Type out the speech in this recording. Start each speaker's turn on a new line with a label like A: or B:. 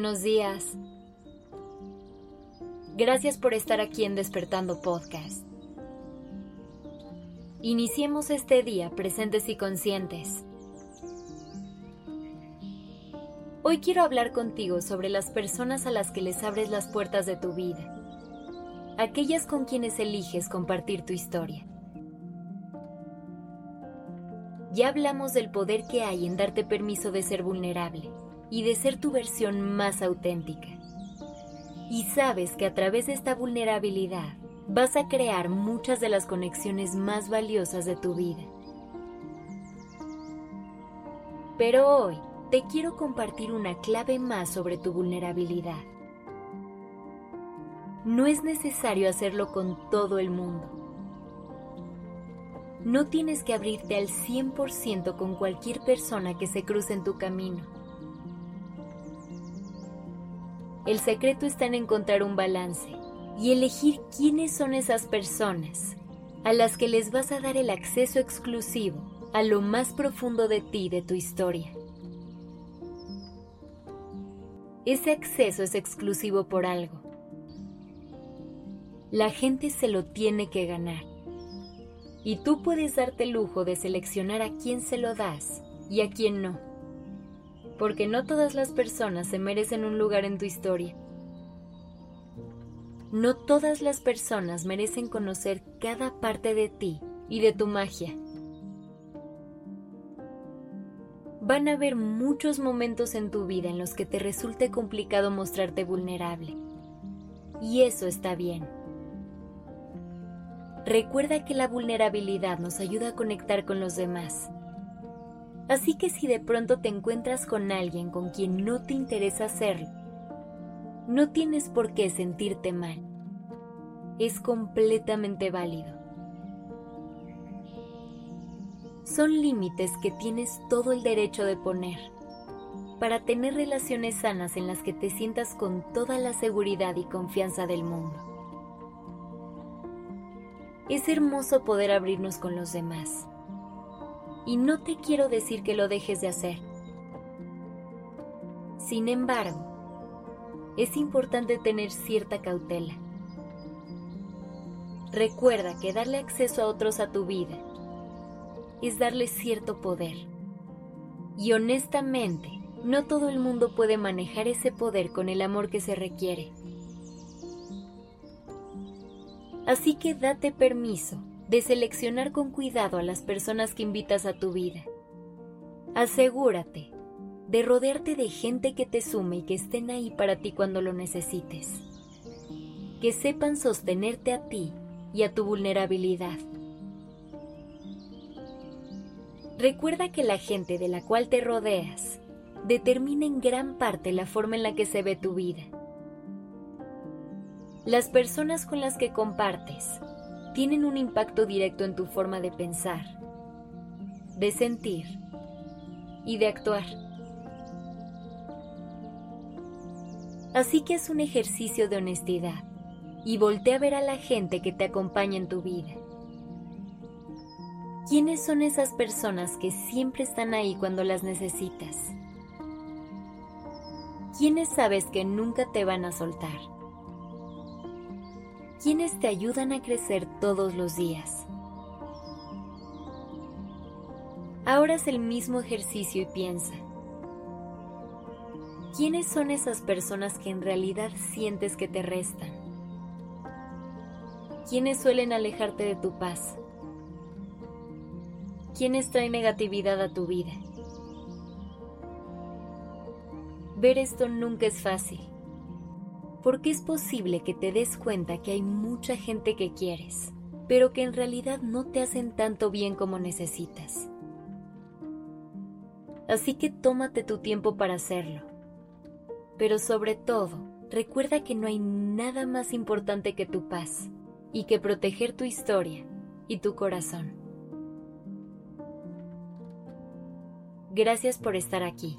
A: buenos días. Gracias por estar aquí en Despertando Podcast. Iniciemos este día presentes y conscientes. Hoy quiero hablar contigo sobre las personas a las que les abres las puertas de tu vida, aquellas con quienes eliges compartir tu historia. Ya hablamos del poder que hay en darte permiso de ser vulnerable y de ser tu versión más auténtica. Y sabes que a través de esta vulnerabilidad vas a crear muchas de las conexiones más valiosas de tu vida. Pero hoy te quiero compartir una clave más sobre tu vulnerabilidad. No es necesario hacerlo con todo el mundo no tienes que abrirte al 100% con cualquier persona que se cruce en tu camino. El secreto está en encontrar un balance y elegir quiénes son esas personas a las que les vas a dar el acceso exclusivo a lo más profundo de ti, de tu historia. Ese acceso es exclusivo por algo. La gente se lo tiene que ganar. Y tú puedes darte el lujo de seleccionar a quién se lo das y a quién no. Porque no todas las personas se merecen un lugar en tu historia. No todas las personas merecen conocer cada parte de ti y de tu magia. Van a haber muchos momentos en tu vida en los que te resulte complicado mostrarte vulnerable. Y eso está bien Recuerda que la vulnerabilidad nos ayuda a conectar con los demás. Así que si de pronto te encuentras con alguien con quien no te interesa hacerlo, no tienes por qué sentirte mal. Es completamente válido. Son límites que tienes todo el derecho de poner para tener relaciones sanas en las que te sientas con toda la seguridad y confianza del mundo. Es hermoso poder abrirnos con los demás. Y no te quiero decir que lo dejes de hacer. Sin embargo, es importante tener cierta cautela. Recuerda que darle acceso a otros a tu vida es darle cierto poder. Y honestamente, no todo el mundo puede manejar ese poder con el amor que se requiere. Así que date permiso de seleccionar con cuidado a las personas que invitas a tu vida. Asegúrate de rodearte de gente que te sume y que estén ahí para ti cuando lo necesites. Que sepan sostenerte a ti y a tu vulnerabilidad. Recuerda que la gente de la cual te rodeas determina en gran parte la forma en la que se ve tu vida las personas con las que compartes tienen un impacto directo en tu forma de pensar, de sentir y de actuar. Así que es un ejercicio de honestidad y voltea a ver a la gente que te acompaña en tu vida. ¿Quiénes son esas personas que siempre están ahí cuando las necesitas? ¿Quiénes sabes que nunca te van a soltar? Quienes te ayudan a crecer todos los días. Ahora haz el mismo ejercicio y piensa. ¿Quiénes son esas personas que en realidad sientes que te restan? ¿Quiénes suelen alejarte de tu paz? ¿Quiénes traen negatividad a tu vida? Ver esto nunca es fácil porque es posible que te des cuenta que hay mucha gente que quieres, pero que en realidad no te hacen tanto bien como necesitas. Así que tómate tu tiempo para hacerlo. Pero sobre todo, recuerda que no hay nada más importante que tu paz y que proteger tu historia y tu corazón. Gracias por estar aquí.